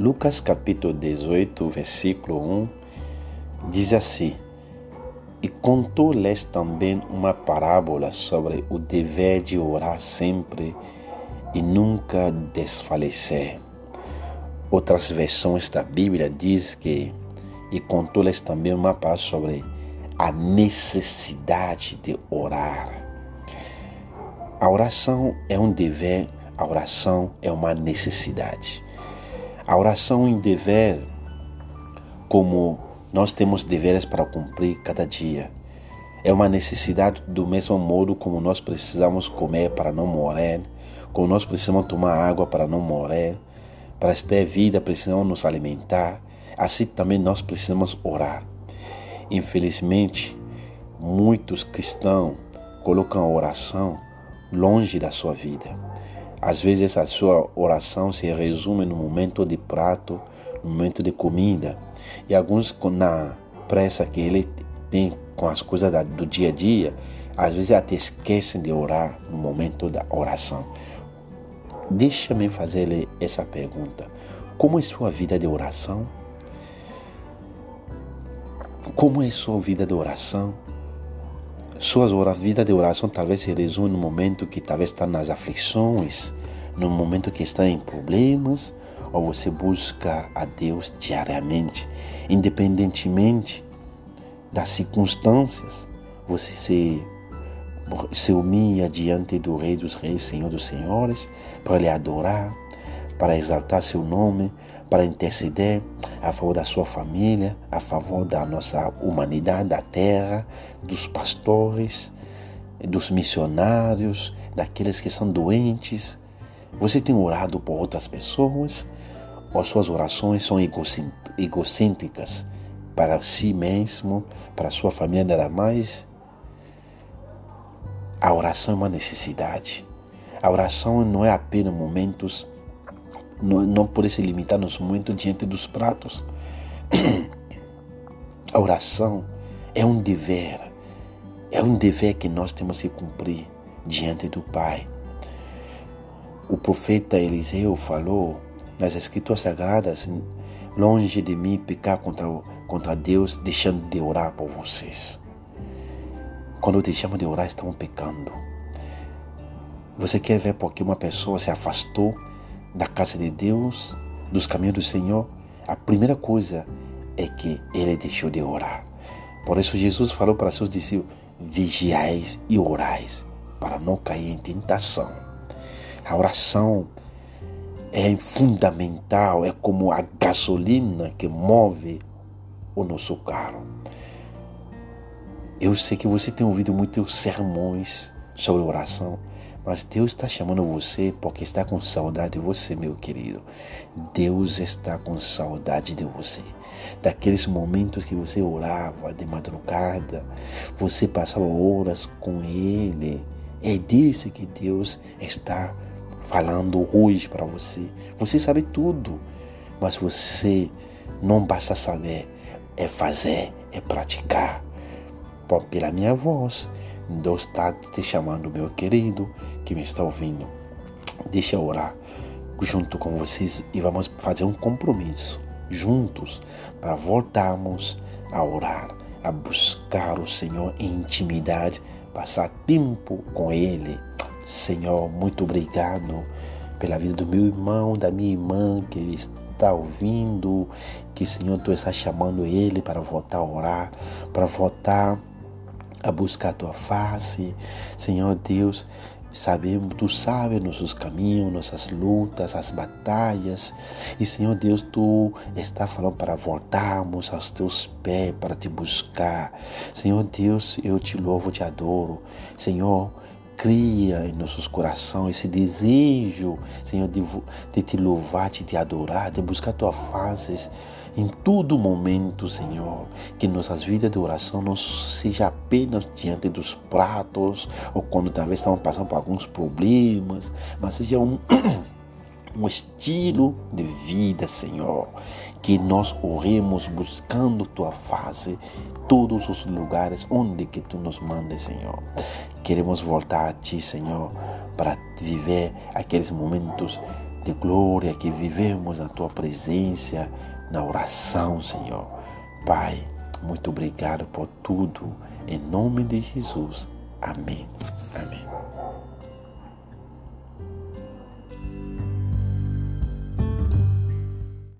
Lucas capítulo 18, versículo 1 diz assim: E contou-lhes também uma parábola sobre o dever de orar sempre e nunca desfalecer. Outras versões da Bíblia diz que e contou-lhes também uma parábola sobre a necessidade de orar. A oração é um dever, a oração é uma necessidade. A oração em dever, como nós temos deveres para cumprir cada dia, é uma necessidade do mesmo modo como nós precisamos comer para não morrer, como nós precisamos tomar água para não morrer, para ter vida precisamos nos alimentar, assim também nós precisamos orar. Infelizmente, muitos cristãos colocam a oração longe da sua vida. Às vezes a sua oração se resume no momento de prato, no momento de comida. E alguns na pressa que ele tem com as coisas do dia a dia, às vezes até esquecem de orar no momento da oração. Deixa-me fazer-lhe essa pergunta. Como é sua vida de oração? Como é sua vida de oração? Sua vida de oração talvez se resume no momento que talvez está nas aflições, no momento que está em problemas, ou você busca a Deus diariamente, independentemente das circunstâncias. Você se, se humilha diante do Rei dos Reis, Senhor dos Senhores, para lhe adorar, para exaltar seu nome, para interceder a favor da sua família, a favor da nossa humanidade, da terra, dos pastores, dos missionários, daqueles que são doentes. Você tem orado por outras pessoas? Ou suas orações são egocêntricas para si mesmo, para sua família, nada mais? A oração é uma necessidade. A oração não é apenas momentos não, não pode se limitar nos momentos diante dos pratos. A oração é um dever, é um dever que nós temos que cumprir diante do Pai. O profeta Eliseu falou nas Escrituras Sagradas: longe de mim pecar contra, contra Deus, deixando de orar por vocês. Quando deixamos de orar, estamos pecando. Você quer ver porque uma pessoa se afastou da casa de Deus, dos caminhos do Senhor, a primeira coisa é que ele deixou de orar. Por isso Jesus falou para seus discípulos: vigiais e orais, para não cair em tentação. A oração é fundamental, é como a gasolina que move o nosso carro. Eu sei que você tem ouvido muitos sermões sobre oração, mas Deus está chamando você porque está com saudade de você, meu querido. Deus está com saudade de você. Daqueles momentos que você orava de madrugada, você passava horas com Ele. É disso que Deus está falando hoje para você. Você sabe tudo, mas você não basta saber, é fazer, é praticar. Pela minha voz, Deus está te chamando, meu querido, que me está ouvindo. Deixa eu orar junto com vocês e vamos fazer um compromisso juntos para voltarmos a orar, a buscar o Senhor em intimidade, passar tempo com Ele. Senhor, muito obrigado pela vida do meu irmão, da minha irmã que está ouvindo, que Senhor, tu está chamando ele para voltar a orar, para voltar a buscar a tua face. Senhor Deus, sabemos, tu sabes nossos caminhos, nossas lutas, as batalhas. E Senhor Deus, tu está falando para voltarmos aos teus pés para te buscar. Senhor Deus, eu te louvo, te adoro. Senhor, cria em nossos corações esse desejo, Senhor, de, de te louvar, de te adorar, de buscar a tua face em todo momento, Senhor, que nossas vidas de oração não seja apenas diante dos pratos ou quando talvez estamos passando por alguns problemas, mas seja um um estilo de vida, Senhor, que nós oremos buscando tua face todos os lugares onde que tu nos mandes, Senhor. Queremos voltar a ti, Senhor, para viver aqueles momentos de glória que vivemos na tua presença, na oração, Senhor. Pai, muito obrigado por tudo. Em nome de Jesus. Amém. Amém.